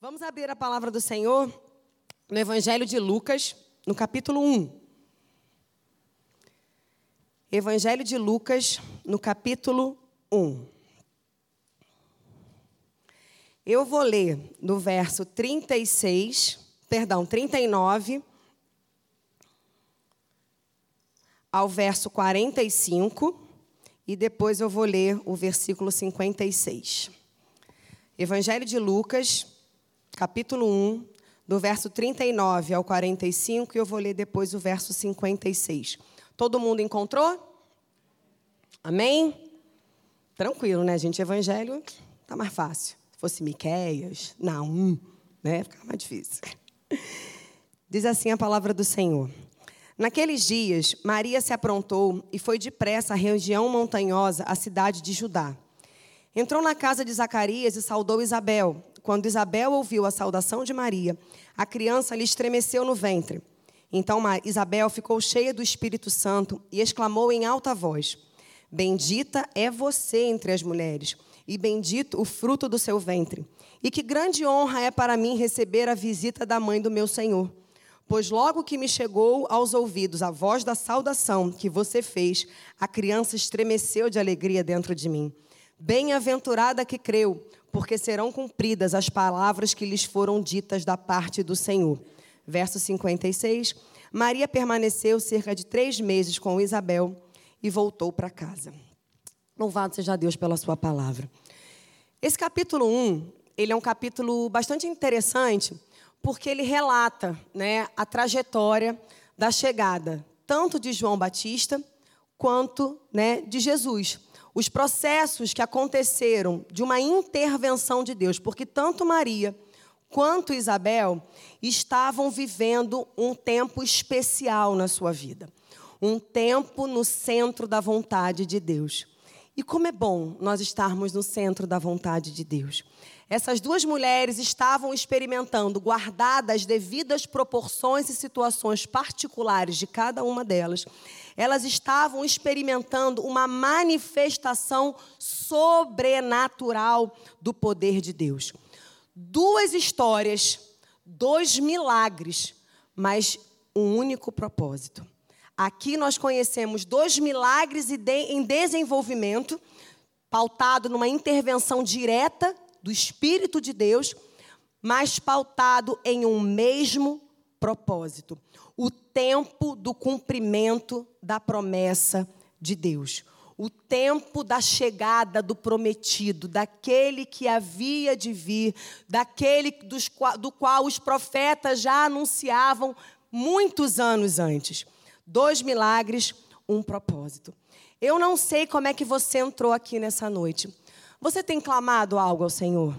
Vamos abrir a palavra do Senhor no Evangelho de Lucas, no capítulo 1. Evangelho de Lucas, no capítulo 1. Eu vou ler no verso 36, perdão, 39 ao verso 45 e depois eu vou ler o versículo 56. Evangelho de Lucas, capítulo 1, do verso 39 ao 45, e eu vou ler depois o verso 56. Todo mundo encontrou? Amém? Tranquilo, né, gente? Evangelho tá mais fácil. Se fosse Miqueias, não, né? Fica mais difícil. Diz assim a palavra do Senhor. Naqueles dias, Maria se aprontou e foi depressa à região montanhosa, a cidade de Judá. Entrou na casa de Zacarias e saudou Isabel. Quando Isabel ouviu a saudação de Maria, a criança lhe estremeceu no ventre. Então Isabel ficou cheia do Espírito Santo e exclamou em alta voz: Bendita é você entre as mulheres, e bendito o fruto do seu ventre. E que grande honra é para mim receber a visita da mãe do meu Senhor. Pois logo que me chegou aos ouvidos a voz da saudação que você fez, a criança estremeceu de alegria dentro de mim. Bem-aventurada que creu, porque serão cumpridas as palavras que lhes foram ditas da parte do Senhor. Verso 56. Maria permaneceu cerca de três meses com Isabel e voltou para casa. Louvado seja Deus pela sua palavra. Esse capítulo 1, ele é um capítulo bastante interessante, porque ele relata né, a trajetória da chegada, tanto de João Batista, quanto né, de Jesus os processos que aconteceram de uma intervenção de Deus, porque tanto Maria quanto Isabel estavam vivendo um tempo especial na sua vida, um tempo no centro da vontade de Deus. E como é bom nós estarmos no centro da vontade de Deus. Essas duas mulheres estavam experimentando, guardadas as devidas proporções e situações particulares de cada uma delas, elas estavam experimentando uma manifestação sobrenatural do poder de Deus. Duas histórias, dois milagres, mas um único propósito. Aqui nós conhecemos dois milagres em desenvolvimento, pautado numa intervenção direta do Espírito de Deus, mas pautado em um mesmo propósito: o tempo do cumprimento da promessa de Deus. O tempo da chegada do prometido, daquele que havia de vir, daquele dos, do qual os profetas já anunciavam muitos anos antes. Dois milagres, um propósito. Eu não sei como é que você entrou aqui nessa noite. Você tem clamado algo ao Senhor?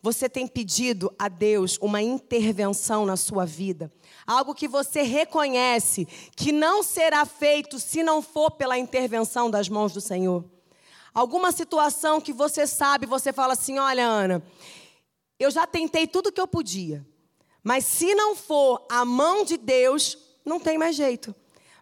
Você tem pedido a Deus uma intervenção na sua vida? Algo que você reconhece que não será feito se não for pela intervenção das mãos do Senhor? Alguma situação que você sabe, você fala assim: olha, Ana, eu já tentei tudo que eu podia, mas se não for a mão de Deus, não tem mais jeito.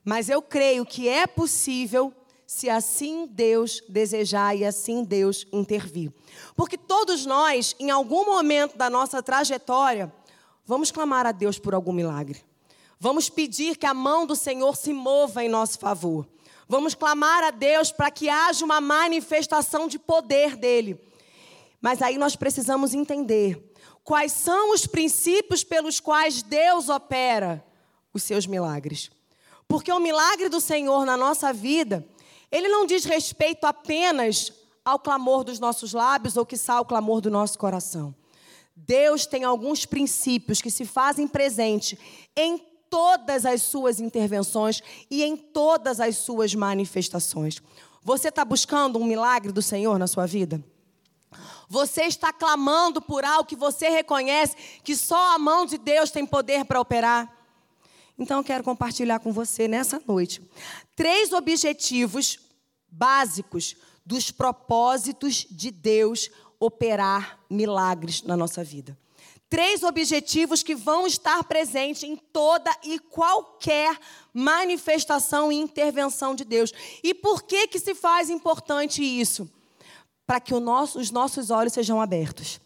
Mas eu creio que é possível se assim Deus desejar e assim Deus intervir. Porque todos nós, em algum momento da nossa trajetória, vamos clamar a Deus por algum milagre. Vamos pedir que a mão do Senhor se mova em nosso favor. Vamos clamar a Deus para que haja uma manifestação de poder dele. Mas aí nós precisamos entender quais são os princípios pelos quais Deus opera os seus milagres. Porque o milagre do Senhor na nossa vida ele não diz respeito apenas ao clamor dos nossos lábios ou que ao clamor do nosso coração. Deus tem alguns princípios que se fazem presente em todas as suas intervenções e em todas as suas manifestações. Você está buscando um milagre do Senhor na sua vida? Você está clamando por algo que você reconhece que só a mão de Deus tem poder para operar? Então eu quero compartilhar com você nessa noite três objetivos básicos dos propósitos de Deus operar milagres na nossa vida. Três objetivos que vão estar presentes em toda e qualquer manifestação e intervenção de Deus. E por que que se faz importante isso? Para que nosso, os nossos olhos sejam abertos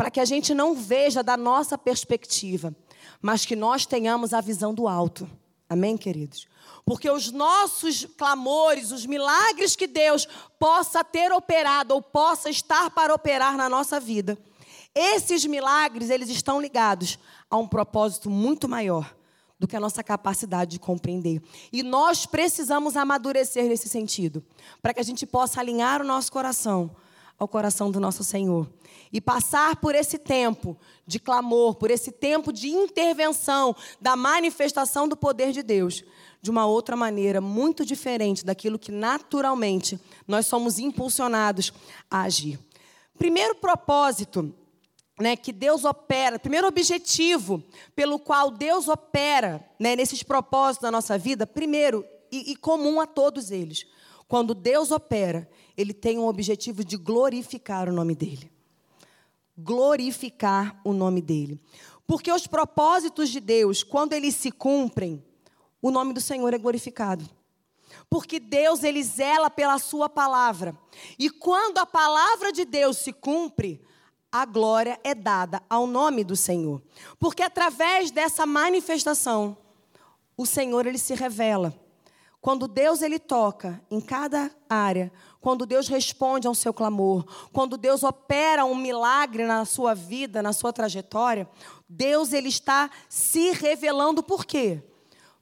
para que a gente não veja da nossa perspectiva, mas que nós tenhamos a visão do alto. Amém, queridos? Porque os nossos clamores, os milagres que Deus possa ter operado ou possa estar para operar na nossa vida, esses milagres, eles estão ligados a um propósito muito maior do que a nossa capacidade de compreender. E nós precisamos amadurecer nesse sentido, para que a gente possa alinhar o nosso coração ao coração do nosso Senhor e passar por esse tempo de clamor, por esse tempo de intervenção, da manifestação do poder de Deus, de uma outra maneira, muito diferente daquilo que naturalmente nós somos impulsionados a agir. Primeiro propósito né, que Deus opera, primeiro objetivo pelo qual Deus opera né, nesses propósitos da nossa vida, primeiro e, e comum a todos eles, quando Deus opera, Ele tem um objetivo de glorificar o nome dEle. Glorificar o nome dEle. Porque os propósitos de Deus, quando eles se cumprem, o nome do Senhor é glorificado. Porque Deus, Ele zela pela Sua palavra. E quando a palavra de Deus se cumpre, a glória é dada ao nome do Senhor. Porque através dessa manifestação, o Senhor ele se revela. Quando Deus ele toca em cada área, quando Deus responde ao seu clamor, quando Deus opera um milagre na sua vida, na sua trajetória, Deus ele está se revelando por quê?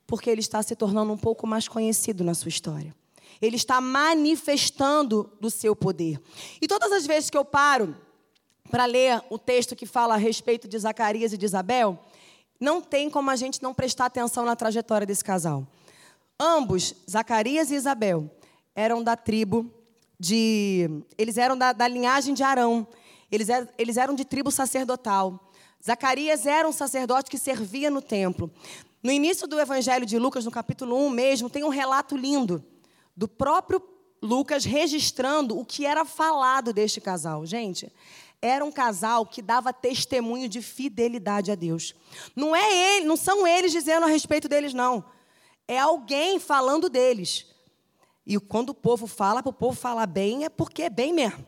Porque ele está se tornando um pouco mais conhecido na sua história. Ele está manifestando do seu poder. E todas as vezes que eu paro para ler o texto que fala a respeito de Zacarias e de Isabel, não tem como a gente não prestar atenção na trajetória desse casal. Ambos, Zacarias e Isabel, eram da tribo de. Eles eram da, da linhagem de Arão. Eles, er, eles eram de tribo sacerdotal. Zacarias era um sacerdote que servia no templo. No início do Evangelho de Lucas, no capítulo 1 mesmo, tem um relato lindo do próprio Lucas registrando o que era falado deste casal. Gente, era um casal que dava testemunho de fidelidade a Deus. Não é ele, não são eles dizendo a respeito deles não. É alguém falando deles. E quando o povo fala, para o povo falar bem, é porque é bem mesmo.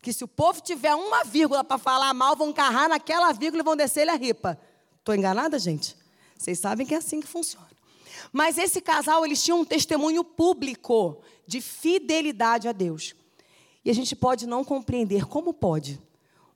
Que se o povo tiver uma vírgula para falar mal, vão carrar naquela vírgula e vão descer-lhe a ripa. Estou enganada, gente? Vocês sabem que é assim que funciona. Mas esse casal, eles tinham um testemunho público de fidelidade a Deus. E a gente pode não compreender como pode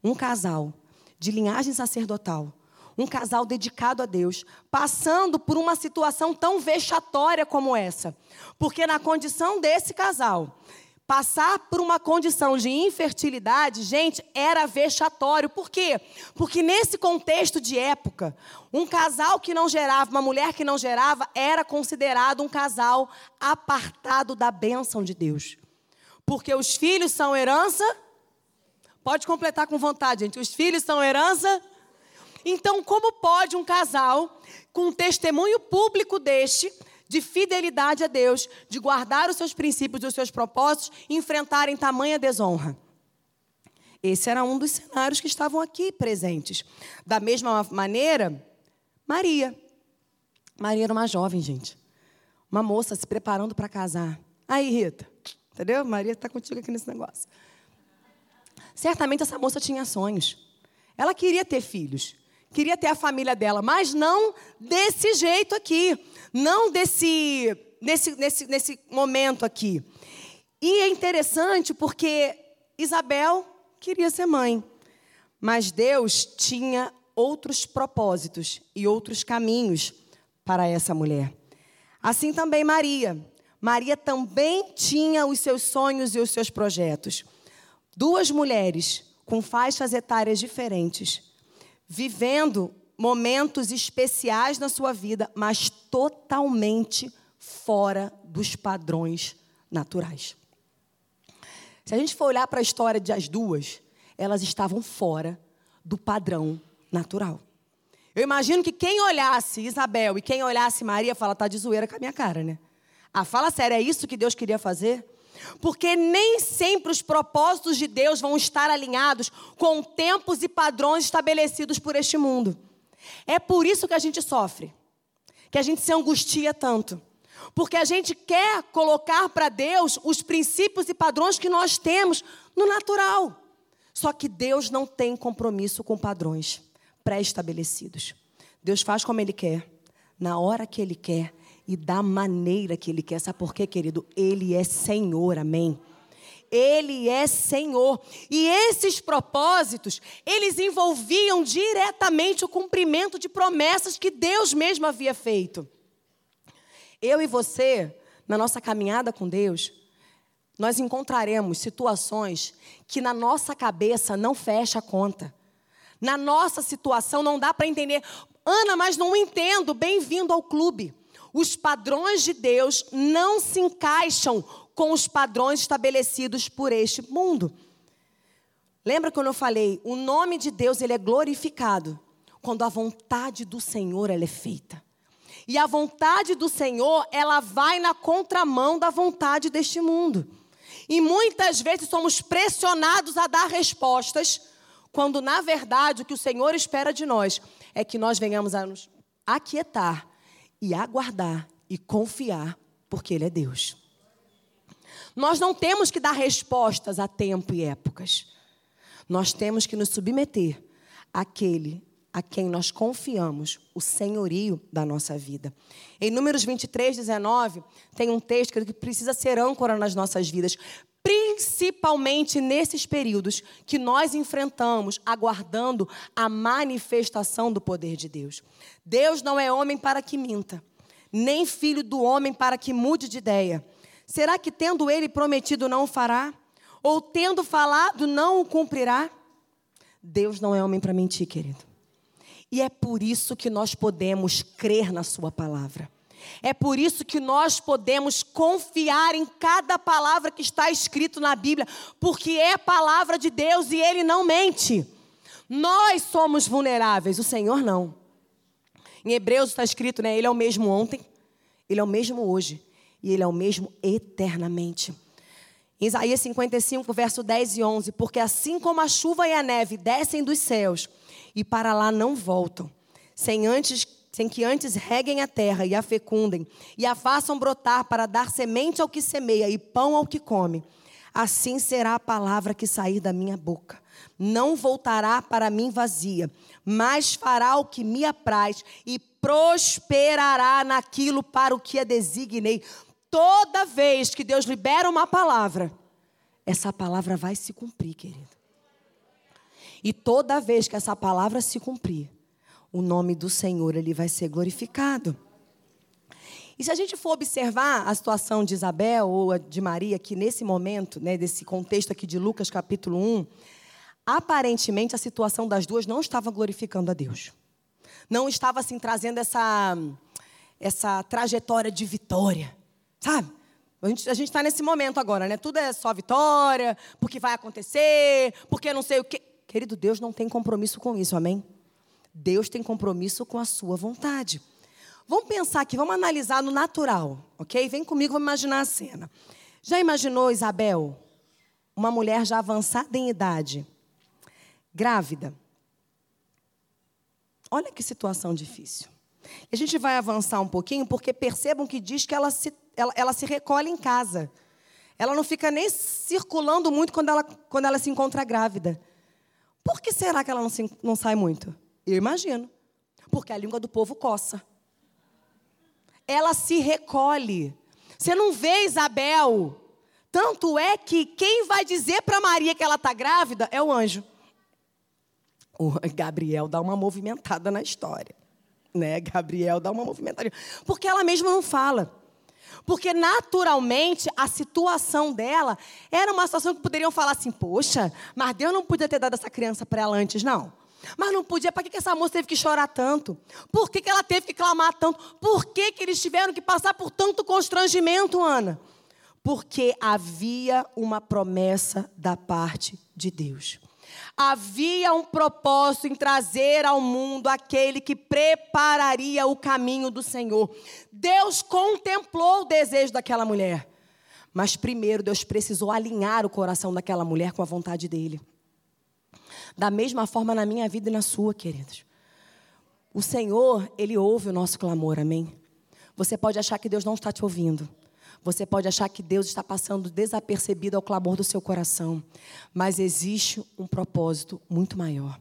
um casal de linhagem sacerdotal, um casal dedicado a Deus, passando por uma situação tão vexatória como essa. Porque na condição desse casal, passar por uma condição de infertilidade, gente, era vexatório. Por quê? Porque nesse contexto de época, um casal que não gerava, uma mulher que não gerava, era considerado um casal apartado da bênção de Deus. Porque os filhos são herança Pode completar com vontade, gente. Os filhos são herança. Então, como pode um casal, com um testemunho público deste, de fidelidade a Deus, de guardar os seus princípios e os seus propósitos, enfrentarem tamanha desonra? Esse era um dos cenários que estavam aqui presentes. Da mesma maneira, Maria. Maria era uma jovem, gente. Uma moça se preparando para casar. Aí, Rita, entendeu? Maria está contigo aqui nesse negócio. Certamente essa moça tinha sonhos. Ela queria ter filhos, queria ter a família dela, mas não desse jeito aqui, não desse nesse, nesse, nesse momento aqui. E é interessante porque Isabel queria ser mãe, mas Deus tinha outros propósitos e outros caminhos para essa mulher. Assim também Maria. Maria também tinha os seus sonhos e os seus projetos. Duas mulheres com faixas etárias diferentes, vivendo momentos especiais na sua vida, mas totalmente fora dos padrões naturais. Se a gente for olhar para a história das duas, elas estavam fora do padrão natural. Eu imagino que quem olhasse Isabel e quem olhasse Maria fala, tá de zoeira com a minha cara, né? Ah, fala sério, é isso que Deus queria fazer? Porque nem sempre os propósitos de Deus vão estar alinhados com tempos e padrões estabelecidos por este mundo. É por isso que a gente sofre, que a gente se angustia tanto. Porque a gente quer colocar para Deus os princípios e padrões que nós temos no natural. Só que Deus não tem compromisso com padrões pré-estabelecidos. Deus faz como Ele quer, na hora que Ele quer e da maneira que Ele quer. Sabe por quê, querido? Ele é Senhor, amém? Ele é Senhor. E esses propósitos, eles envolviam diretamente o cumprimento de promessas que Deus mesmo havia feito. Eu e você, na nossa caminhada com Deus, nós encontraremos situações que na nossa cabeça não fecha a conta. Na nossa situação não dá para entender. Ana, mas não entendo. Bem-vindo ao clube. Os padrões de Deus não se encaixam com os padrões estabelecidos por este mundo. Lembra quando eu falei, o nome de Deus ele é glorificado quando a vontade do Senhor ela é feita. E a vontade do Senhor, ela vai na contramão da vontade deste mundo. E muitas vezes somos pressionados a dar respostas, quando na verdade o que o Senhor espera de nós é que nós venhamos a nos aquietar e aguardar e confiar, porque Ele é Deus. Nós não temos que dar respostas a tempo e épocas. Nós temos que nos submeter àquele a quem nós confiamos o senhorio da nossa vida. Em Números 23, 19, tem um texto que precisa ser âncora nas nossas vidas, principalmente nesses períodos que nós enfrentamos, aguardando a manifestação do poder de Deus. Deus não é homem para que minta, nem filho do homem para que mude de ideia. Será que tendo ele prometido não o fará? Ou tendo falado não o cumprirá? Deus não é homem para mentir, querido. E é por isso que nós podemos crer na Sua palavra. É por isso que nós podemos confiar em cada palavra que está escrito na Bíblia, porque é palavra de Deus e Ele não mente. Nós somos vulneráveis, o Senhor não. Em Hebreus está escrito, né? Ele é o mesmo ontem, Ele é o mesmo hoje e Ele é o mesmo eternamente. Em Isaías 55, verso 10 e 11: Porque assim como a chuva e a neve descem dos céus e para lá não voltam, sem antes sem que antes reguem a terra e a fecundem, e a façam brotar para dar semente ao que semeia e pão ao que come. Assim será a palavra que sair da minha boca. Não voltará para mim vazia, mas fará o que me apraz e prosperará naquilo para o que a designei. Toda vez que Deus libera uma palavra, essa palavra vai se cumprir, querido. E toda vez que essa palavra se cumprir, o nome do Senhor ele vai ser glorificado. E se a gente for observar a situação de Isabel ou de Maria aqui nesse momento, né, desse contexto aqui de Lucas capítulo 1, aparentemente a situação das duas não estava glorificando a Deus. Não estava assim trazendo essa essa trajetória de vitória, sabe? A gente está nesse momento agora, né? Tudo é só vitória, porque vai acontecer, porque não sei o quê. Querido, Deus não tem compromisso com isso, amém? Deus tem compromisso com a sua vontade. Vamos pensar aqui, vamos analisar no natural, ok? Vem comigo, vamos imaginar a cena. Já imaginou Isabel, uma mulher já avançada em idade, grávida? Olha que situação difícil. A gente vai avançar um pouquinho, porque percebam que diz que ela se, ela, ela se recolhe em casa. Ela não fica nem circulando muito quando ela, quando ela se encontra grávida. Por que será que ela não, se, não sai muito? Eu imagino. Porque a língua do povo coça. Ela se recolhe. Você não vê Isabel. Tanto é que quem vai dizer para Maria que ela está grávida é o anjo. O Gabriel dá uma movimentada na história. Né? Gabriel dá uma movimentada. Porque ela mesma não fala. Porque naturalmente a situação dela era uma situação que poderiam falar assim: poxa, mas Deus não podia ter dado essa criança para ela antes, não. Mas não podia, para que essa moça teve que chorar tanto? Por que ela teve que clamar tanto? Por que eles tiveram que passar por tanto constrangimento, Ana? Porque havia uma promessa da parte de Deus. Havia um propósito em trazer ao mundo aquele que prepararia o caminho do Senhor. Deus contemplou o desejo daquela mulher. Mas primeiro Deus precisou alinhar o coração daquela mulher com a vontade dele. Da mesma forma na minha vida e na sua, queridos. O Senhor, Ele ouve o nosso clamor, amém? Você pode achar que Deus não está te ouvindo. Você pode achar que Deus está passando desapercebido ao clamor do seu coração, mas existe um propósito muito maior.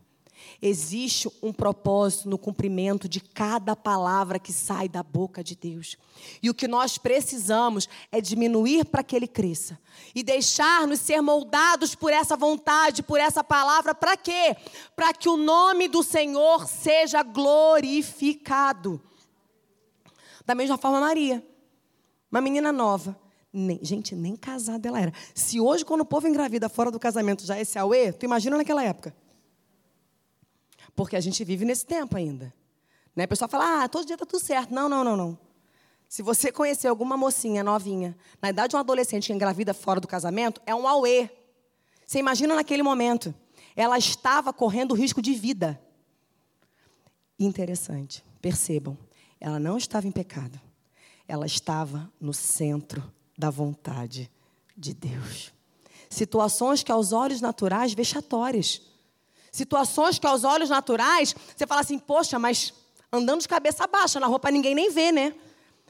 Existe um propósito no cumprimento de cada palavra que sai da boca de Deus. E o que nós precisamos é diminuir para que ele cresça. E deixar-nos ser moldados por essa vontade, por essa palavra, para quê? Para que o nome do Senhor seja glorificado. Da mesma forma, Maria, uma menina nova. Nem, gente, nem casada ela era. Se hoje, quando o povo engravida fora do casamento já é esse auê, tu imagina naquela época. Porque a gente vive nesse tempo ainda. Né? O pessoal fala, ah, todo dia está tudo certo. Não, não, não, não. Se você conhecer alguma mocinha novinha, na idade de um adolescente que engravida fora do casamento, é um auê. Você imagina naquele momento. Ela estava correndo risco de vida. Interessante. Percebam, ela não estava em pecado. Ela estava no centro da vontade de Deus. Situações que aos olhos naturais vexatórias. Situações que aos olhos naturais, você fala assim, poxa, mas andando de cabeça baixa na roupa ninguém nem vê, né?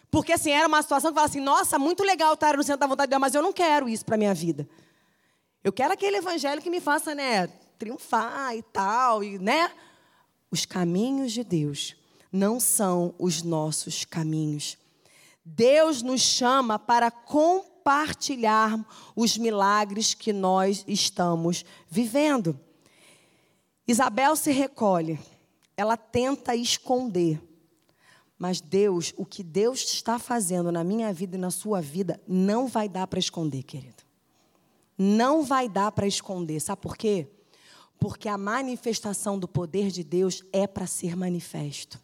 Porque assim, era uma situação que fala assim, nossa, muito legal estar no centro da vontade de Deus, mas eu não quero isso para minha vida. Eu quero aquele evangelho que me faça, né, triunfar e tal, e, né? Os caminhos de Deus não são os nossos caminhos. Deus nos chama para compartilhar os milagres que nós estamos vivendo. Isabel se recolhe, ela tenta esconder. Mas Deus, o que Deus está fazendo na minha vida e na sua vida, não vai dar para esconder, querido. Não vai dar para esconder. Sabe por quê? Porque a manifestação do poder de Deus é para ser manifesto.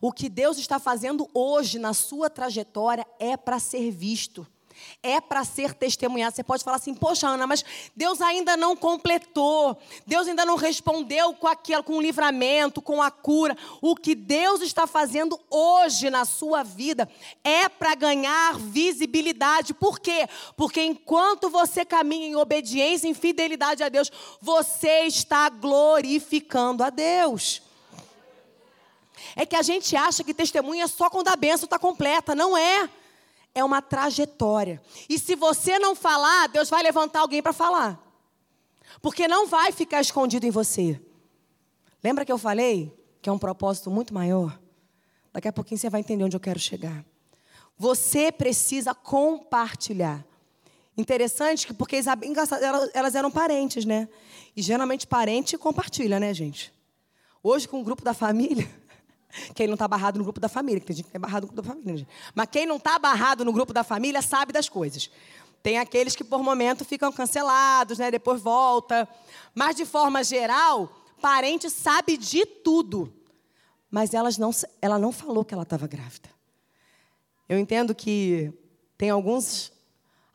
O que Deus está fazendo hoje na sua trajetória é para ser visto é para ser testemunhado. Você pode falar assim, poxa, Ana, mas Deus ainda não completou, Deus ainda não respondeu com aquilo, com o livramento, com a cura. O que Deus está fazendo hoje na sua vida é para ganhar visibilidade. Por quê? Porque enquanto você caminha em obediência, em fidelidade a Deus, você está glorificando a Deus. É que a gente acha que testemunha só quando a bênção está completa. Não é é uma trajetória. E se você não falar, Deus vai levantar alguém para falar. Porque não vai ficar escondido em você. Lembra que eu falei que é um propósito muito maior? Daqui a pouquinho você vai entender onde eu quero chegar. Você precisa compartilhar. Interessante que porque elas eram parentes, né? E geralmente parente compartilha, né, gente? Hoje com o grupo da família, quem não está barrado no grupo da família, que tem gente que é barrado no grupo da família. Gente. Mas quem não está barrado no grupo da família sabe das coisas. Tem aqueles que por momento ficam cancelados, né? depois volta. Mas de forma geral, parente sabe de tudo. Mas elas não, ela não falou que ela estava grávida. Eu entendo que tem alguns,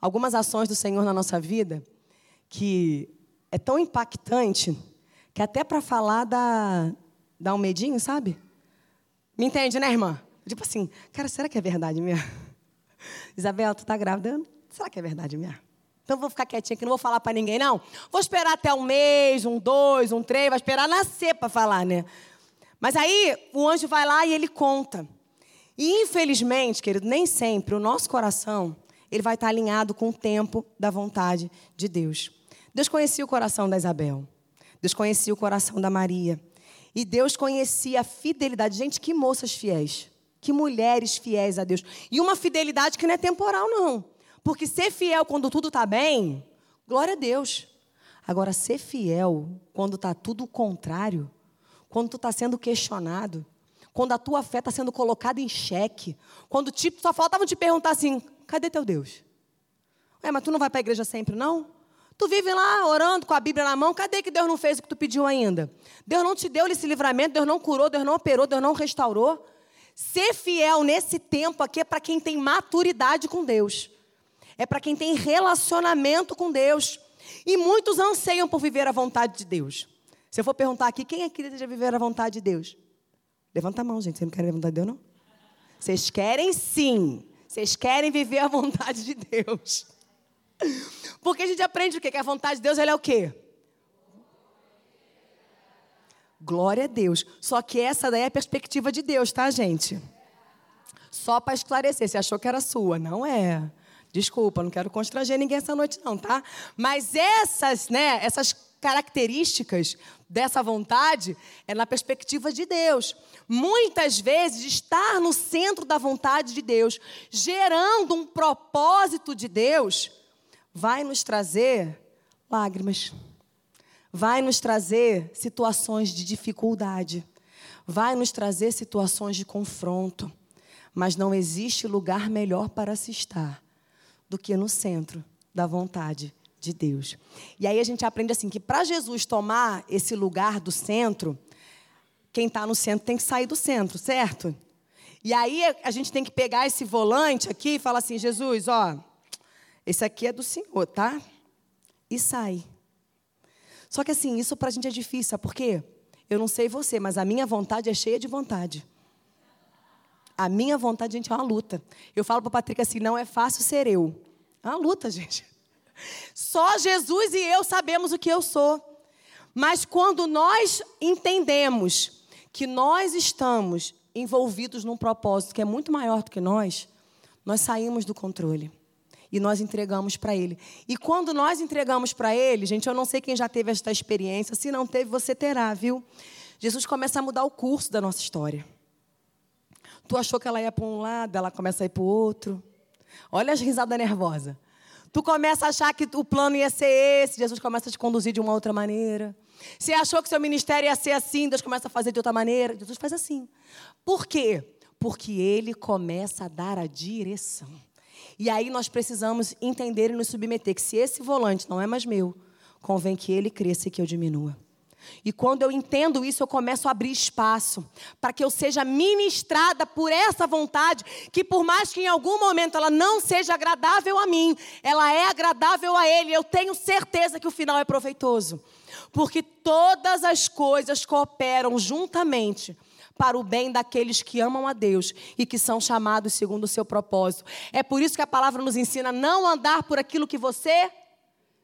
algumas ações do Senhor na nossa vida que é tão impactante que até para falar dá, dá um medinho, sabe? Me entende, né, irmã? Tipo assim, cara, será que é verdade mesmo? Isabel, tu tá grávida? Será que é verdade mesmo? Então vou ficar quietinha aqui, não vou falar para ninguém, não. Vou esperar até um mês, um dois, um três, vai esperar nascer para falar, né? Mas aí o anjo vai lá e ele conta. E infelizmente, querido, nem sempre o nosso coração ele vai estar alinhado com o tempo da vontade de Deus. Deus conhecia o coração da Isabel. Deus conhecia o coração da Maria. E Deus conhecia a fidelidade. Gente, que moças fiéis. Que mulheres fiéis a Deus. E uma fidelidade que não é temporal, não. Porque ser fiel quando tudo está bem, glória a Deus. Agora, ser fiel quando está tudo o contrário, quando tu está sendo questionado, quando a tua fé está sendo colocada em xeque, quando tipo, só faltava te perguntar assim: cadê teu Deus? É, mas tu não vai para a igreja sempre, não? Tu vive lá orando com a Bíblia na mão, cadê que Deus não fez o que tu pediu ainda? Deus não te deu esse livramento, Deus não curou, Deus não operou, Deus não restaurou. Ser fiel nesse tempo aqui é para quem tem maturidade com Deus. É para quem tem relacionamento com Deus. E muitos anseiam por viver a vontade de Deus. Se eu for perguntar aqui, quem é que deseja viver a vontade de Deus? Levanta a mão, gente. Vocês não querem a vontade de Deus, não? Vocês querem sim. Vocês querem viver a vontade de Deus. Porque a gente aprende o quê? Que a vontade de Deus ela é o quê? Glória a Deus. Só que essa daí é a perspectiva de Deus, tá, gente? Só para esclarecer, você achou que era sua? Não é. Desculpa, não quero constranger ninguém essa noite não, tá? Mas essas, né, essas características dessa vontade é na perspectiva de Deus. Muitas vezes estar no centro da vontade de Deus, gerando um propósito de Deus, vai nos trazer lágrimas. Vai nos trazer situações de dificuldade. Vai nos trazer situações de confronto. Mas não existe lugar melhor para se estar do que no centro da vontade de Deus. E aí a gente aprende assim que para Jesus tomar esse lugar do centro, quem está no centro tem que sair do centro, certo? E aí a gente tem que pegar esse volante aqui e falar assim, Jesus, ó, esse aqui é do Senhor, tá? E sai. Só que assim, isso para a gente é difícil, sabe por quê? Eu não sei você, mas a minha vontade é cheia de vontade. A minha vontade, gente, é uma luta. Eu falo para o Patrick assim: não é fácil ser eu. É uma luta, gente. Só Jesus e eu sabemos o que eu sou. Mas quando nós entendemos que nós estamos envolvidos num propósito que é muito maior do que nós, nós saímos do controle e nós entregamos para Ele. E quando nós entregamos para Ele, gente, eu não sei quem já teve esta experiência, se não teve, você terá, viu? Jesus começa a mudar o curso da nossa história. Tu achou que ela ia para um lado, ela começa a ir para o outro. Olha as risadas nervosas. Tu começa a achar que o plano ia ser esse, Jesus começa a te conduzir de uma outra maneira. Você achou que seu ministério ia ser assim, Deus começa a fazer de outra maneira. Jesus faz assim. Por quê? Porque Ele começa a dar a direção. E aí nós precisamos entender e nos submeter que se esse volante não é mais meu, convém que Ele cresça e que eu diminua. E quando eu entendo isso, eu começo a abrir espaço para que eu seja ministrada por essa vontade, que por mais que em algum momento ela não seja agradável a mim, ela é agradável a Ele. Eu tenho certeza que o final é proveitoso, porque todas as coisas cooperam juntamente para o bem daqueles que amam a Deus e que são chamados segundo o seu propósito. É por isso que a palavra nos ensina não andar por aquilo que você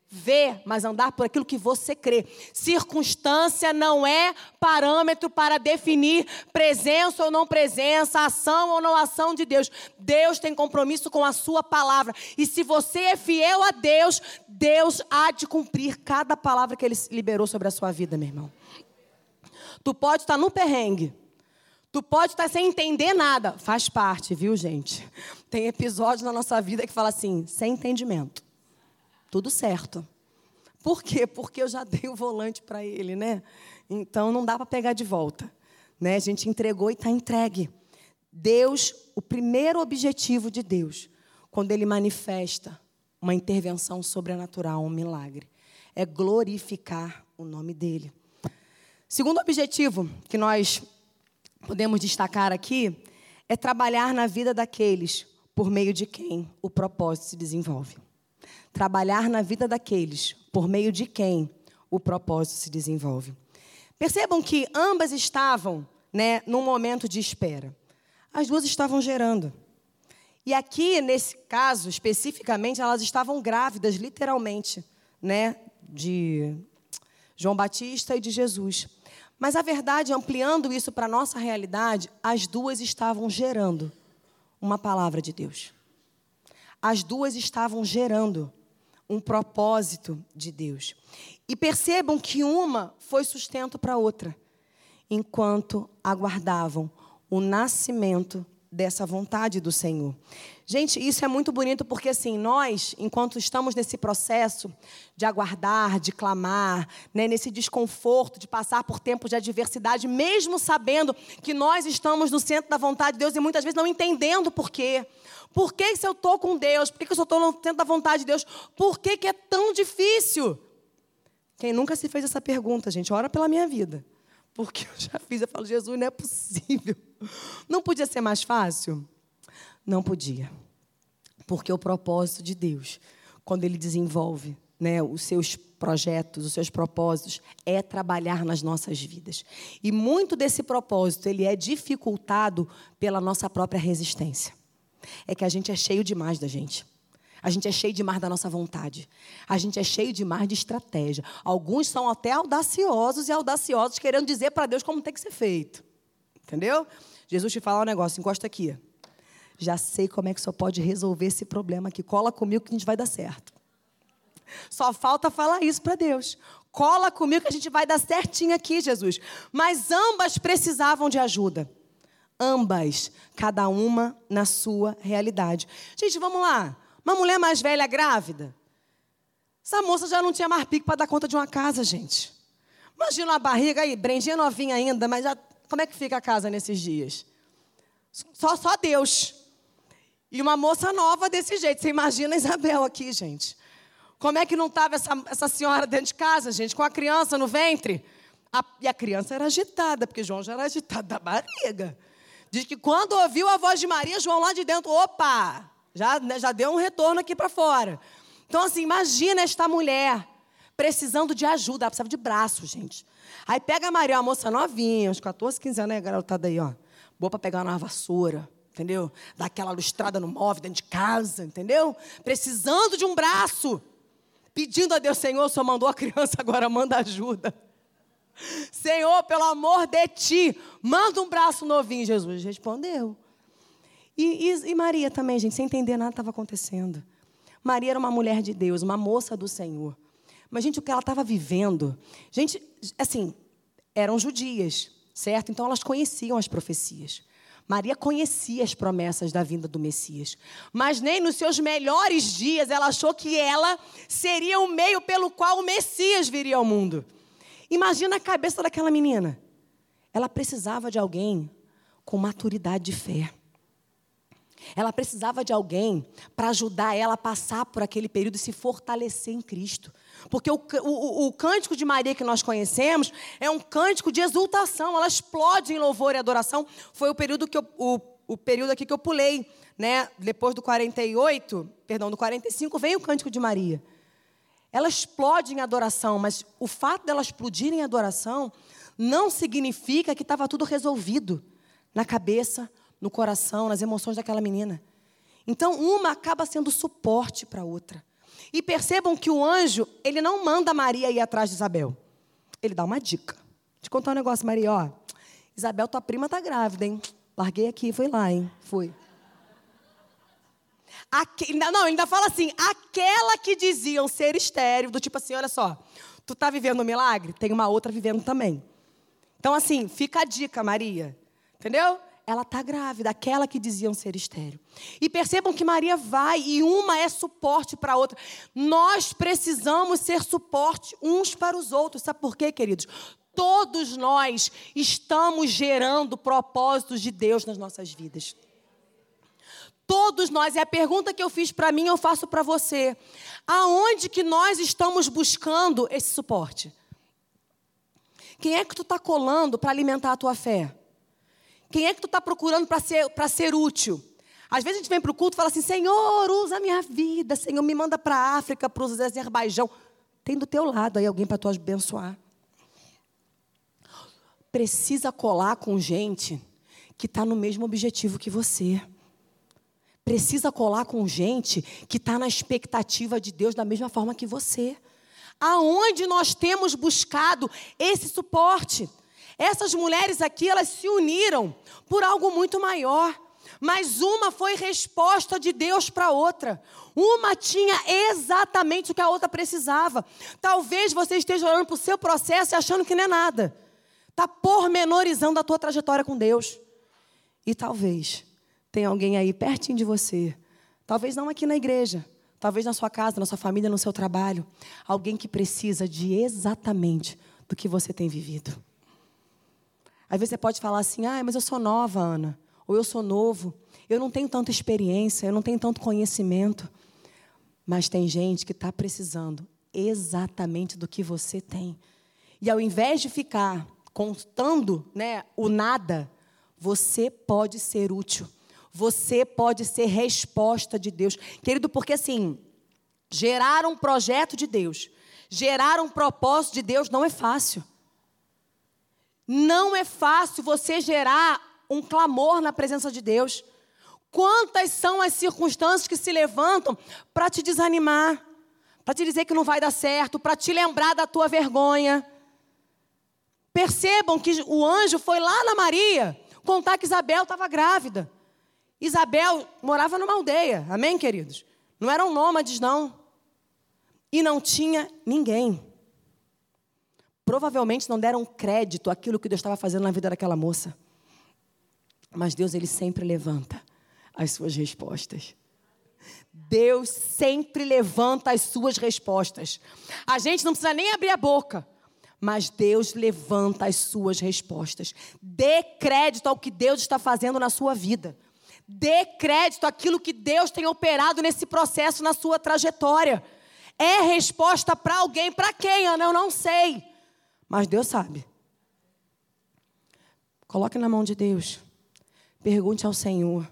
ver, mas andar por aquilo que você crê. Circunstância não é parâmetro para definir presença ou não presença, ação ou não ação de Deus. Deus tem compromisso com a sua palavra. E se você é fiel a Deus, Deus há de cumprir cada palavra que ele liberou sobre a sua vida, meu irmão. Tu pode estar no perrengue. Tu pode estar sem entender nada. Faz parte, viu, gente? Tem episódios na nossa vida que fala assim, sem entendimento tudo certo. Por quê? Porque eu já dei o volante para ele, né? Então não dá para pegar de volta. Né? A gente entregou e está entregue. Deus, o primeiro objetivo de Deus, quando Ele manifesta uma intervenção sobrenatural, um milagre, é glorificar o nome dEle. Segundo objetivo que nós podemos destacar aqui é trabalhar na vida daqueles por meio de quem o propósito se desenvolve trabalhar na vida daqueles por meio de quem o propósito se desenvolve. Percebam que ambas estavam né, num momento de espera. As duas estavam gerando. E aqui, nesse caso, especificamente, elas estavam grávidas, literalmente, né, de João Batista e de Jesus. Mas a verdade, ampliando isso para a nossa realidade, as duas estavam gerando uma palavra de Deus. As duas estavam gerando um propósito de Deus. E percebam que uma foi sustento para a outra, enquanto aguardavam o nascimento dessa vontade do Senhor. Gente, isso é muito bonito porque assim, nós, enquanto estamos nesse processo de aguardar, de clamar, né, nesse desconforto de passar por tempos de adversidade, mesmo sabendo que nós estamos no centro da vontade de Deus e muitas vezes não entendendo por quê. Por que se eu estou com Deus? Por que, que eu estou no centro da vontade de Deus? Por que, que é tão difícil? Quem nunca se fez essa pergunta, gente, ora pela minha vida. Porque eu já fiz, eu falo, Jesus, não é possível. Não podia ser mais fácil? Não podia. Porque o propósito de Deus, quando Ele desenvolve né, os seus projetos, os seus propósitos, é trabalhar nas nossas vidas. E muito desse propósito, ele é dificultado pela nossa própria resistência é que a gente é cheio demais da gente. A gente é cheio demais da nossa vontade. A gente é cheio demais de estratégia. Alguns são até audaciosos e audaciosos querendo dizer para Deus como tem que ser feito. Entendeu? Jesus te fala um negócio, encosta aqui. Já sei como é que senhor pode resolver esse problema aqui. Cola comigo que a gente vai dar certo. Só falta falar isso para Deus. Cola comigo que a gente vai dar certinho aqui, Jesus. Mas ambas precisavam de ajuda. Ambas, cada uma na sua realidade. Gente, vamos lá. Uma mulher mais velha grávida. Essa moça já não tinha mais pique para dar conta de uma casa, gente. Imagina uma barriga aí, Brendinha novinha ainda, mas já, como é que fica a casa nesses dias? Só, só Deus. E uma moça nova desse jeito. Você imagina a Isabel aqui, gente. Como é que não estava essa, essa senhora dentro de casa, gente, com a criança no ventre? A, e a criança era agitada, porque João já era agitado da barriga. Diz que quando ouviu a voz de Maria, João lá de dentro, opa, já, né, já deu um retorno aqui para fora. Então, assim, imagina esta mulher precisando de ajuda, ela precisava de braço, gente. Aí pega a Maria, uma moça novinha, uns 14, 15 anos, né, garotada aí, ó. Boa para pegar uma vassoura, entendeu? Dar aquela lustrada no móvel dentro de casa, entendeu? Precisando de um braço. Pedindo a Deus, Senhor, só mandou a criança, agora manda ajuda. Senhor, pelo amor de ti, manda um braço novinho. Jesus respondeu. E, e, e Maria também, gente, sem entender nada estava acontecendo. Maria era uma mulher de Deus, uma moça do Senhor. Mas, gente, o que ela estava vivendo. Gente, assim, eram judias, certo? Então elas conheciam as profecias. Maria conhecia as promessas da vinda do Messias, mas nem nos seus melhores dias ela achou que ela seria o meio pelo qual o Messias viria ao mundo. Imagina a cabeça daquela menina. Ela precisava de alguém com maturidade de fé. Ela precisava de alguém para ajudar ela a passar por aquele período e se fortalecer em Cristo. Porque o, o, o, cântico de Maria que nós conhecemos é um cântico de exultação, ela explode em louvor e adoração. Foi o período, que eu, o, o período aqui que eu pulei. Né? Depois do 48, perdão, do 45, vem o cântico de Maria. Ela explode em adoração, mas o fato dela explodir em adoração não significa que estava tudo resolvido na cabeça, no coração, nas emoções daquela menina. Então, uma acaba sendo suporte para a outra. E percebam que o anjo, ele não manda Maria ir atrás de Isabel. Ele dá uma dica. Te contar um negócio, Maria, ó. Isabel, tua prima tá grávida, hein? Larguei aqui, fui lá, hein? Fui. Aqu... Não, ainda fala assim, aquela que diziam ser estéreo, do tipo assim, olha só, tu está vivendo um milagre? Tem uma outra vivendo também. Então, assim, fica a dica, Maria. Entendeu? Ela está grávida, aquela que diziam ser estéreo. E percebam que Maria vai e uma é suporte para a outra. Nós precisamos ser suporte uns para os outros. Sabe por quê, queridos? Todos nós estamos gerando propósitos de Deus nas nossas vidas. Todos nós, e a pergunta que eu fiz para mim, eu faço para você. Aonde que nós estamos buscando esse suporte? Quem é que tu está colando para alimentar a tua fé? Quem é que tu está procurando para ser, ser útil? Às vezes a gente vem para o culto e fala assim, Senhor, usa a minha vida, Senhor, me manda para a África, para o Azerbaijão. Tem do teu lado aí alguém para tu abençoar. Precisa colar com gente que está no mesmo objetivo que você precisa colar com gente que está na expectativa de Deus da mesma forma que você. Aonde nós temos buscado esse suporte? Essas mulheres aqui, elas se uniram por algo muito maior. Mas uma foi resposta de Deus para outra. Uma tinha exatamente o que a outra precisava. Talvez você esteja olhando para o seu processo e achando que não é nada. Está pormenorizando a tua trajetória com Deus. E talvez tem alguém aí pertinho de você, talvez não aqui na igreja, talvez na sua casa, na sua família, no seu trabalho, alguém que precisa de exatamente do que você tem vivido. Às vezes você pode falar assim: ah, mas eu sou nova, Ana, ou eu sou novo, eu não tenho tanta experiência, eu não tenho tanto conhecimento. Mas tem gente que está precisando exatamente do que você tem. E ao invés de ficar contando né, o nada, você pode ser útil. Você pode ser resposta de Deus. Querido, porque assim, gerar um projeto de Deus, gerar um propósito de Deus não é fácil. Não é fácil você gerar um clamor na presença de Deus. Quantas são as circunstâncias que se levantam para te desanimar, para te dizer que não vai dar certo, para te lembrar da tua vergonha. Percebam que o anjo foi lá na Maria contar que Isabel estava grávida. Isabel morava numa aldeia, amém, queridos? Não eram nômades, não. E não tinha ninguém. Provavelmente não deram crédito àquilo que Deus estava fazendo na vida daquela moça. Mas Deus, Ele sempre levanta as suas respostas. Deus sempre levanta as suas respostas. A gente não precisa nem abrir a boca, mas Deus levanta as suas respostas. Dê crédito ao que Deus está fazendo na sua vida. Dê crédito àquilo que Deus tem operado nesse processo, na sua trajetória. É resposta para alguém, para quem, Ana? Eu não sei. Mas Deus sabe. Coloque na mão de Deus. Pergunte ao Senhor.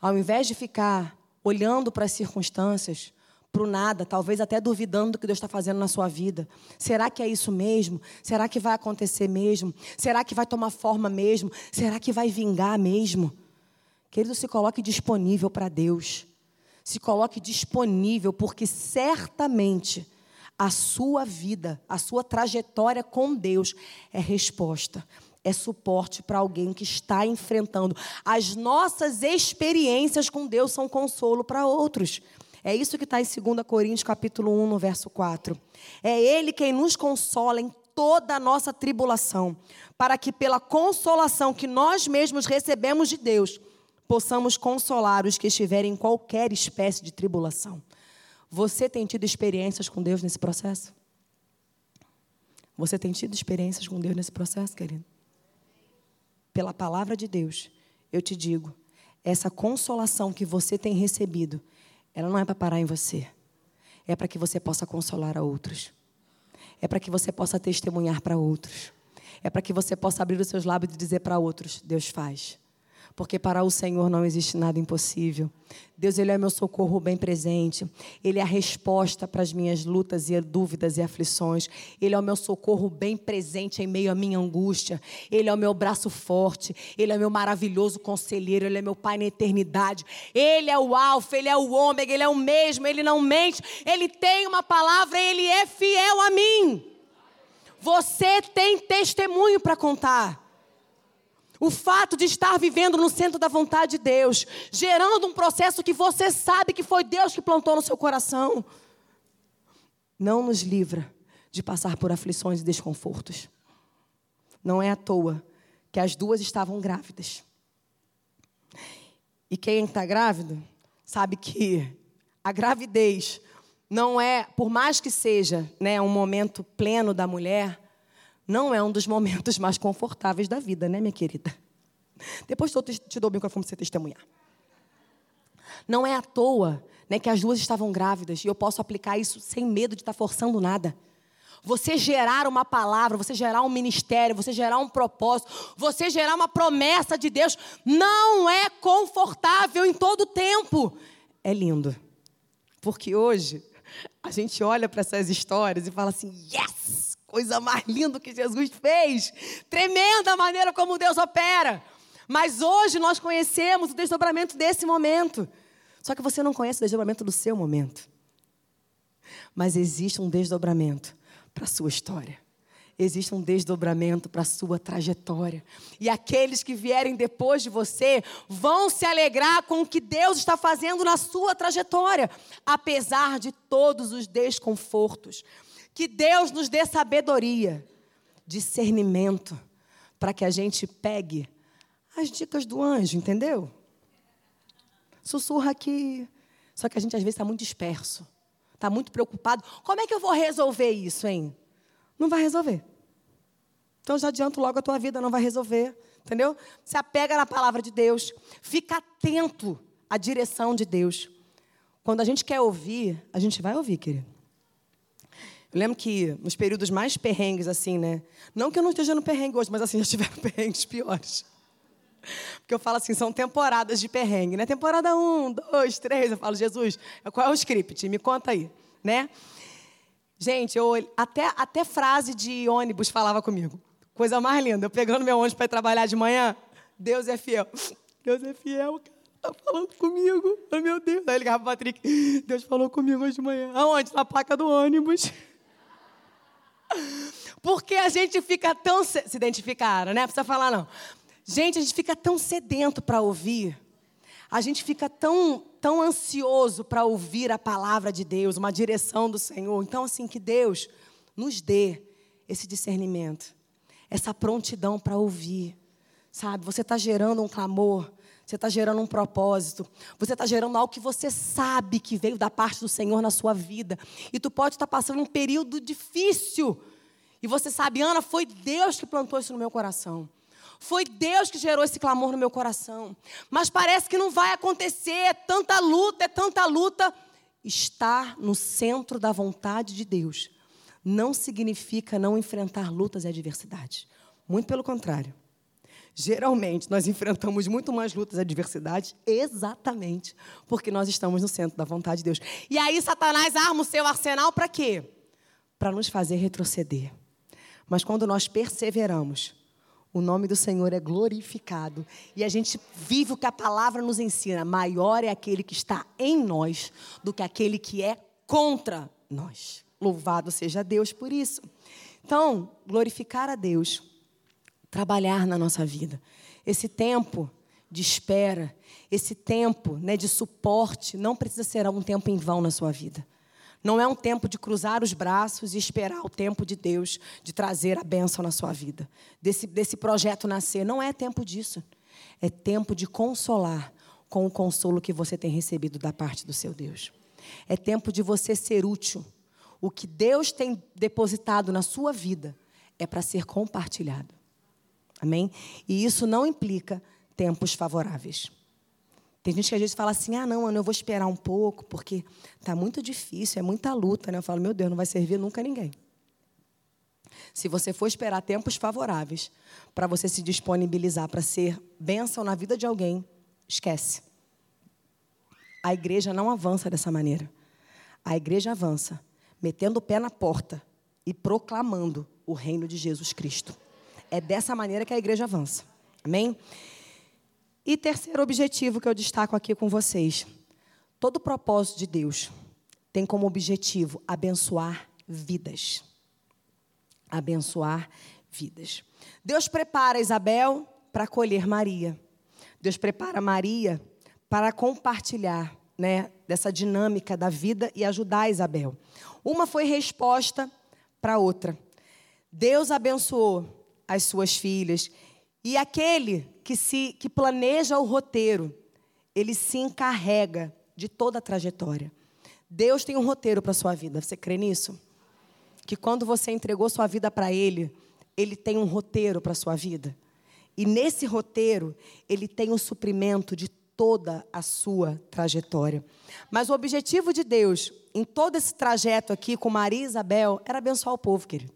Ao invés de ficar olhando para as circunstâncias, para o nada, talvez até duvidando do que Deus está fazendo na sua vida. Será que é isso mesmo? Será que vai acontecer mesmo? Será que vai tomar forma mesmo? Será que vai vingar mesmo? Querido, se coloque disponível para Deus. Se coloque disponível, porque certamente a sua vida, a sua trajetória com Deus é resposta, é suporte para alguém que está enfrentando. As nossas experiências com Deus são consolo para outros. É isso que está em 2 Coríntios capítulo 1, no verso 4. É Ele quem nos consola em toda a nossa tribulação, para que pela consolação que nós mesmos recebemos de Deus, possamos consolar os que estiverem em qualquer espécie de tribulação. Você tem tido experiências com Deus nesse processo? Você tem tido experiências com Deus nesse processo, querido? Pela palavra de Deus, eu te digo, essa consolação que você tem recebido, ela não é para parar em você. É para que você possa consolar a outros. É para que você possa testemunhar para outros. É para que você possa abrir os seus lábios e dizer para outros: Deus faz porque para o Senhor não existe nada impossível. Deus, Ele é meu socorro bem presente. Ele é a resposta para as minhas lutas e dúvidas e aflições. Ele é o meu socorro bem presente em meio à minha angústia. Ele é o meu braço forte. Ele é o meu maravilhoso conselheiro. Ele é meu Pai na eternidade. Ele é o Alfa, Ele é o Ômega, Ele é o mesmo. Ele não mente. Ele tem uma palavra, Ele é fiel a mim. Você tem testemunho para contar. O fato de estar vivendo no centro da vontade de Deus, gerando um processo que você sabe que foi Deus que plantou no seu coração, não nos livra de passar por aflições e desconfortos. Não é à toa que as duas estavam grávidas. E quem está grávido sabe que a gravidez não é, por mais que seja né, um momento pleno da mulher, não é um dos momentos mais confortáveis da vida, né, minha querida? Depois eu te dou o microfone para você testemunhar. Não é à toa né, que as duas estavam grávidas e eu posso aplicar isso sem medo de estar forçando nada. Você gerar uma palavra, você gerar um ministério, você gerar um propósito, você gerar uma promessa de Deus, não é confortável em todo tempo. É lindo. Porque hoje a gente olha para essas histórias e fala assim: yes! Coisa mais linda que Jesus fez. Tremenda maneira como Deus opera. Mas hoje nós conhecemos o desdobramento desse momento. Só que você não conhece o desdobramento do seu momento. Mas existe um desdobramento para a sua história. Existe um desdobramento para a sua trajetória. E aqueles que vierem depois de você vão se alegrar com o que Deus está fazendo na sua trajetória, apesar de todos os desconfortos. Que Deus nos dê sabedoria, discernimento, para que a gente pegue as dicas do anjo, entendeu? Sussurra aqui. Só que a gente às vezes está muito disperso, está muito preocupado. Como é que eu vou resolver isso, hein? Não vai resolver. Então já adianto logo a tua vida, não vai resolver. Entendeu? Se apega na palavra de Deus. Fica atento à direção de Deus. Quando a gente quer ouvir, a gente vai ouvir, querido. Eu lembro que nos períodos mais perrengues, assim, né? Não que eu não esteja no perrengue hoje, mas assim, já tiveram perrengues piores. Porque eu falo assim, são temporadas de perrengue, né? Temporada 1, 2, 3, eu falo, Jesus, qual é o script? Me conta aí, né? Gente, eu, até, até frase de ônibus falava comigo. Coisa mais linda. Eu pegando meu ônibus para trabalhar de manhã, Deus é fiel. Deus é fiel, cara. Tá falando comigo. Oh, meu Deus. Aí ligava pro Patrick. Deus falou comigo hoje de manhã. Aonde? Na placa do ônibus. Porque a gente fica tão. Se identificaram, né? Precisa falar, não. Gente, a gente fica tão sedento para ouvir a gente fica tão, tão ansioso para ouvir a palavra de Deus, uma direção do Senhor. Então, assim, que Deus nos dê esse discernimento, essa prontidão para ouvir. Sabe, você está gerando um clamor, você está gerando um propósito, você está gerando algo que você sabe que veio da parte do Senhor na sua vida. E tu pode estar tá passando um período difícil. E você sabe, Ana, foi Deus que plantou isso no meu coração. Foi Deus que gerou esse clamor no meu coração. Mas parece que não vai acontecer. É tanta luta, é tanta luta. Estar no centro da vontade de Deus não significa não enfrentar lutas e adversidades. Muito pelo contrário. Geralmente, nós enfrentamos muito mais lutas e adversidades exatamente porque nós estamos no centro da vontade de Deus. E aí, Satanás arma o seu arsenal para quê? Para nos fazer retroceder. Mas quando nós perseveramos, o nome do Senhor é glorificado e a gente vive o que a palavra nos ensina. Maior é aquele que está em nós do que aquele que é contra nós. Louvado seja Deus por isso. Então, glorificar a Deus, trabalhar na nossa vida. Esse tempo de espera, esse tempo né, de suporte, não precisa ser um tempo em vão na sua vida. Não é um tempo de cruzar os braços e esperar o tempo de Deus de trazer a bênção na sua vida, desse, desse projeto nascer. Não é tempo disso. É tempo de consolar com o consolo que você tem recebido da parte do seu Deus. É tempo de você ser útil. O que Deus tem depositado na sua vida é para ser compartilhado. Amém? E isso não implica tempos favoráveis. Tem gente que às vezes fala assim: ah, não, eu vou esperar um pouco, porque está muito difícil, é muita luta. Né? Eu falo: meu Deus, não vai servir nunca ninguém. Se você for esperar tempos favoráveis para você se disponibilizar para ser bênção na vida de alguém, esquece. A igreja não avança dessa maneira. A igreja avança metendo o pé na porta e proclamando o reino de Jesus Cristo. É dessa maneira que a igreja avança. Amém? E terceiro objetivo que eu destaco aqui com vocês: todo propósito de Deus tem como objetivo abençoar vidas. Abençoar vidas. Deus prepara Isabel para acolher Maria. Deus prepara Maria para compartilhar né, dessa dinâmica da vida e ajudar Isabel. Uma foi resposta para outra. Deus abençoou as suas filhas e aquele que se que planeja o roteiro, ele se encarrega de toda a trajetória. Deus tem um roteiro para a sua vida. Você crê nisso? Que quando você entregou sua vida para ele, ele tem um roteiro para a sua vida. E nesse roteiro, ele tem o suprimento de toda a sua trajetória. Mas o objetivo de Deus, em todo esse trajeto aqui com Maria e Isabel, era abençoar o povo, querido.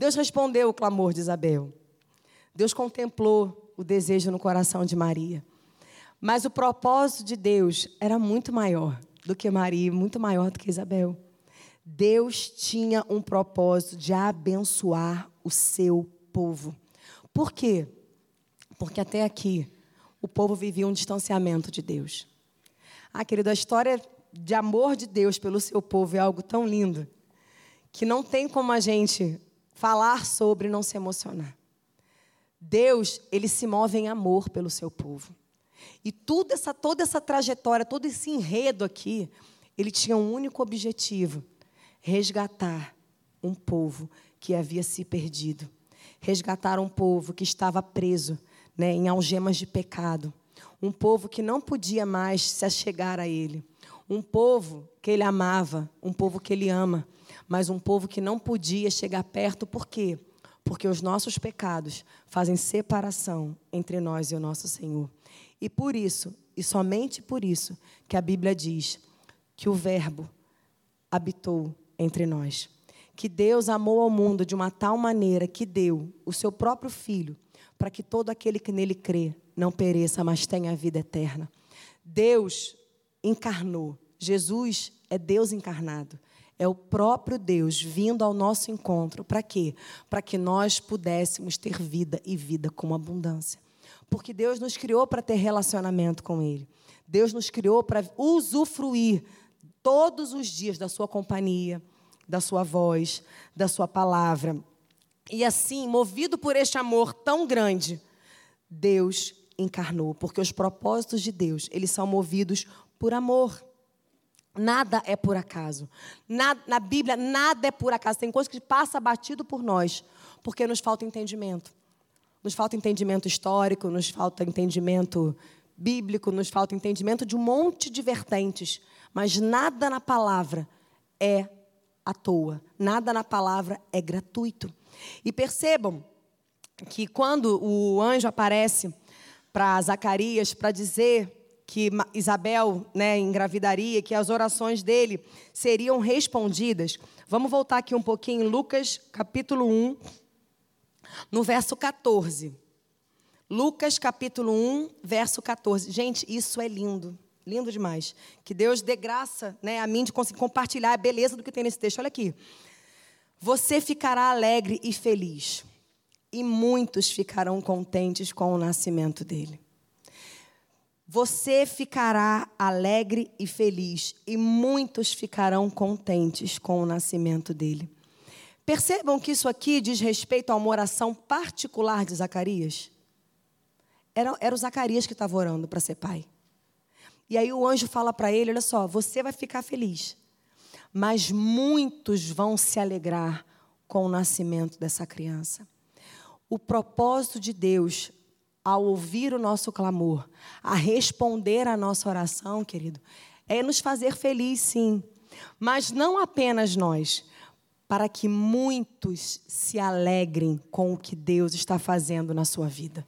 Deus respondeu o clamor de Isabel. Deus contemplou o desejo no coração de Maria. Mas o propósito de Deus era muito maior do que Maria, muito maior do que Isabel. Deus tinha um propósito de abençoar o seu povo. Por quê? Porque até aqui o povo vivia um distanciamento de Deus. Ah, querido, a história de amor de Deus pelo seu povo é algo tão lindo que não tem como a gente falar sobre não se emocionar. Deus, ele se move em amor pelo seu povo. E essa, toda essa trajetória, todo esse enredo aqui, ele tinha um único objetivo: resgatar um povo que havia se perdido. Resgatar um povo que estava preso né, em algemas de pecado. Um povo que não podia mais se achegar a ele. Um povo que ele amava, um povo que ele ama, mas um povo que não podia chegar perto, por quê? porque os nossos pecados fazem separação entre nós e o nosso Senhor. E por isso, e somente por isso, que a Bíblia diz que o Verbo habitou entre nós. Que Deus amou ao mundo de uma tal maneira que deu o seu próprio Filho, para que todo aquele que nele crê não pereça, mas tenha a vida eterna. Deus encarnou. Jesus é Deus encarnado. É o próprio Deus vindo ao nosso encontro. Para quê? Para que nós pudéssemos ter vida e vida com abundância. Porque Deus nos criou para ter relacionamento com Ele. Deus nos criou para usufruir todos os dias da Sua companhia, da Sua voz, da Sua palavra. E assim, movido por este amor tão grande, Deus encarnou, porque os propósitos de Deus, eles são movidos por amor. Nada é por acaso. Na, na Bíblia, nada é por acaso. Tem coisa que passa batido por nós, porque nos falta entendimento. Nos falta entendimento histórico, nos falta entendimento bíblico, nos falta entendimento de um monte de vertentes. Mas nada na palavra é à toa. Nada na palavra é gratuito. E percebam que quando o anjo aparece para Zacarias para dizer que Isabel né, engravidaria, que as orações dele seriam respondidas. Vamos voltar aqui um pouquinho, Lucas capítulo 1, no verso 14. Lucas capítulo 1, verso 14. Gente, isso é lindo. Lindo demais. Que Deus dê graça né, a mim de conseguir compartilhar a beleza do que tem nesse texto. Olha aqui. Você ficará alegre e feliz, e muitos ficarão contentes com o nascimento dele. Você ficará alegre e feliz, e muitos ficarão contentes com o nascimento dele. Percebam que isso aqui diz respeito a uma oração particular de Zacarias. Era, era o Zacarias que estava orando para ser pai. E aí o anjo fala para ele: Olha só, você vai ficar feliz, mas muitos vão se alegrar com o nascimento dessa criança. O propósito de Deus, ao ouvir o nosso clamor, a responder à nossa oração, querido, é nos fazer feliz, sim, mas não apenas nós, para que muitos se alegrem com o que Deus está fazendo na sua vida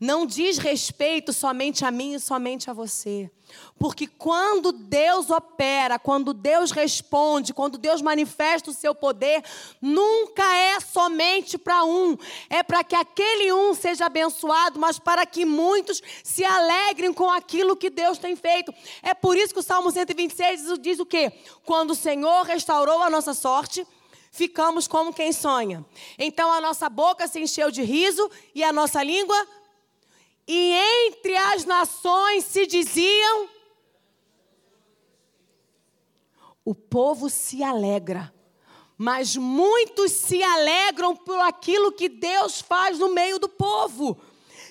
não diz respeito somente a mim e somente a você. Porque quando Deus opera, quando Deus responde, quando Deus manifesta o seu poder, nunca é somente para um, é para que aquele um seja abençoado, mas para que muitos se alegrem com aquilo que Deus tem feito. É por isso que o Salmo 126 diz, o quê? Quando o Senhor restaurou a nossa sorte, ficamos como quem sonha. Então a nossa boca se encheu de riso e a nossa língua e entre as nações se diziam: o povo se alegra, mas muitos se alegram por aquilo que Deus faz no meio do povo.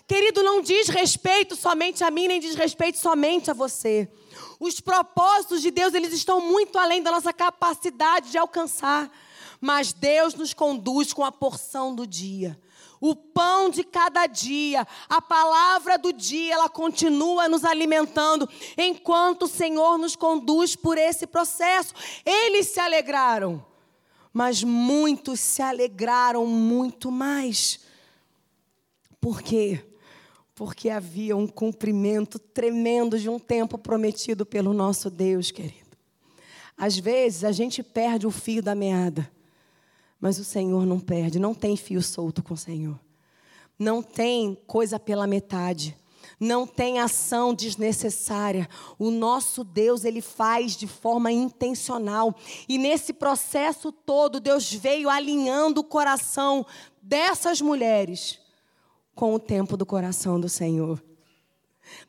Querido, não diz respeito somente a mim, nem diz respeito somente a você. Os propósitos de Deus, eles estão muito além da nossa capacidade de alcançar. Mas Deus nos conduz com a porção do dia o pão de cada dia, a palavra do dia, ela continua nos alimentando, enquanto o Senhor nos conduz por esse processo. Eles se alegraram, mas muitos se alegraram muito mais. Por quê? Porque havia um cumprimento tremendo de um tempo prometido pelo nosso Deus, querido. Às vezes a gente perde o fio da meada. Mas o Senhor não perde, não tem fio solto com o Senhor. Não tem coisa pela metade. Não tem ação desnecessária. O nosso Deus, ele faz de forma intencional. E nesse processo todo, Deus veio alinhando o coração dessas mulheres com o tempo do coração do Senhor.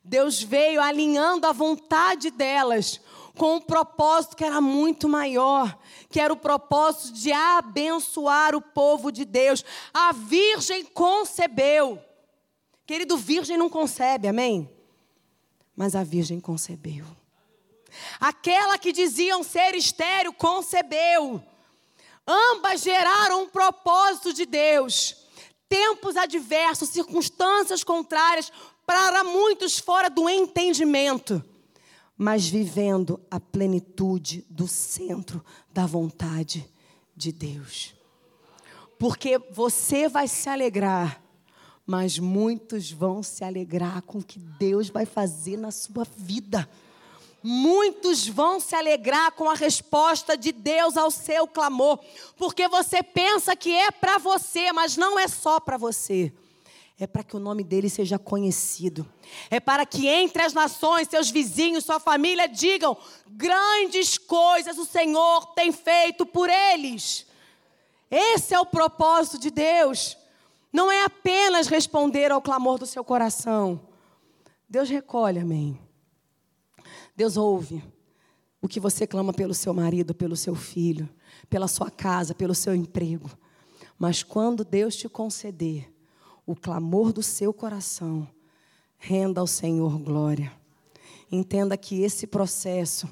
Deus veio alinhando a vontade delas com um propósito que era muito maior, que era o propósito de abençoar o povo de Deus. A virgem concebeu. Querido, virgem não concebe, amém? Mas a virgem concebeu. Aquela que diziam ser estéreo concebeu. Ambas geraram um propósito de Deus. Tempos adversos, circunstâncias contrárias, para muitos fora do entendimento mas vivendo a plenitude do centro da vontade de Deus. Porque você vai se alegrar, mas muitos vão se alegrar com o que Deus vai fazer na sua vida. Muitos vão se alegrar com a resposta de Deus ao seu clamor, porque você pensa que é para você, mas não é só para você é para que o nome dele seja conhecido. É para que entre as nações, seus vizinhos, sua família digam: grandes coisas o Senhor tem feito por eles. Esse é o propósito de Deus. Não é apenas responder ao clamor do seu coração. Deus recolhe, amém. Deus ouve o que você clama pelo seu marido, pelo seu filho, pela sua casa, pelo seu emprego. Mas quando Deus te conceder, o clamor do seu coração, Renda ao Senhor glória. Entenda que esse processo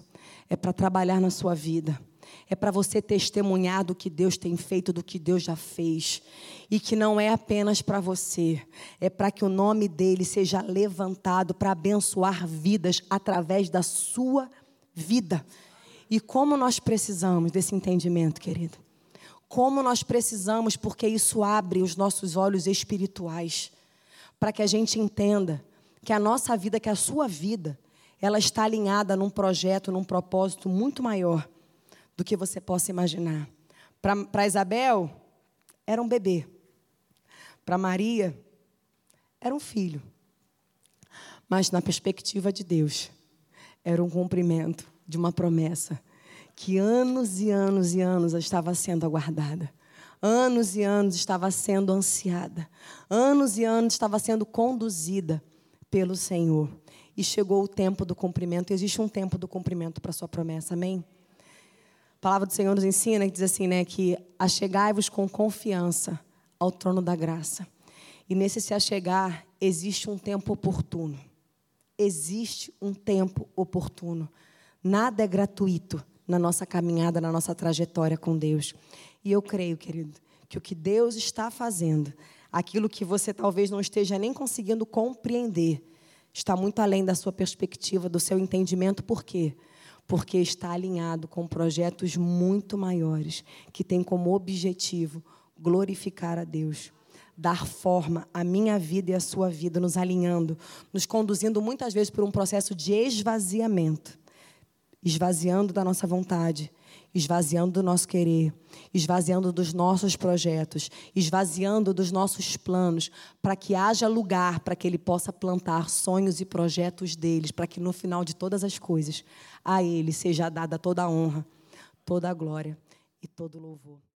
é para trabalhar na sua vida. É para você testemunhar do que Deus tem feito, do que Deus já fez. E que não é apenas para você, é para que o nome dele seja levantado para abençoar vidas através da sua vida. E como nós precisamos desse entendimento, querido. Como nós precisamos, porque isso abre os nossos olhos espirituais, para que a gente entenda que a nossa vida, que a sua vida, ela está alinhada num projeto, num propósito muito maior do que você possa imaginar. Para Isabel, era um bebê. Para Maria, era um filho. Mas na perspectiva de Deus, era um cumprimento de uma promessa que anos e anos e anos estava sendo aguardada. Anos e anos estava sendo ansiada. Anos e anos estava sendo conduzida pelo Senhor. E chegou o tempo do cumprimento. Existe um tempo do cumprimento para a sua promessa. Amém? A palavra do Senhor nos ensina que diz assim, né, que achegai-vos com confiança ao trono da graça. E nesse se achegar existe um tempo oportuno. Existe um tempo oportuno. Nada é gratuito na nossa caminhada, na nossa trajetória com Deus. E eu creio, querido, que o que Deus está fazendo, aquilo que você talvez não esteja nem conseguindo compreender, está muito além da sua perspectiva, do seu entendimento. Por quê? Porque está alinhado com projetos muito maiores, que têm como objetivo glorificar a Deus dar forma à minha vida e à sua vida, nos alinhando, nos conduzindo muitas vezes por um processo de esvaziamento esvaziando da nossa vontade, esvaziando do nosso querer, esvaziando dos nossos projetos, esvaziando dos nossos planos, para que haja lugar para que Ele possa plantar sonhos e projetos deles, para que no final de todas as coisas a Ele seja dada toda a honra, toda a glória e todo o louvor.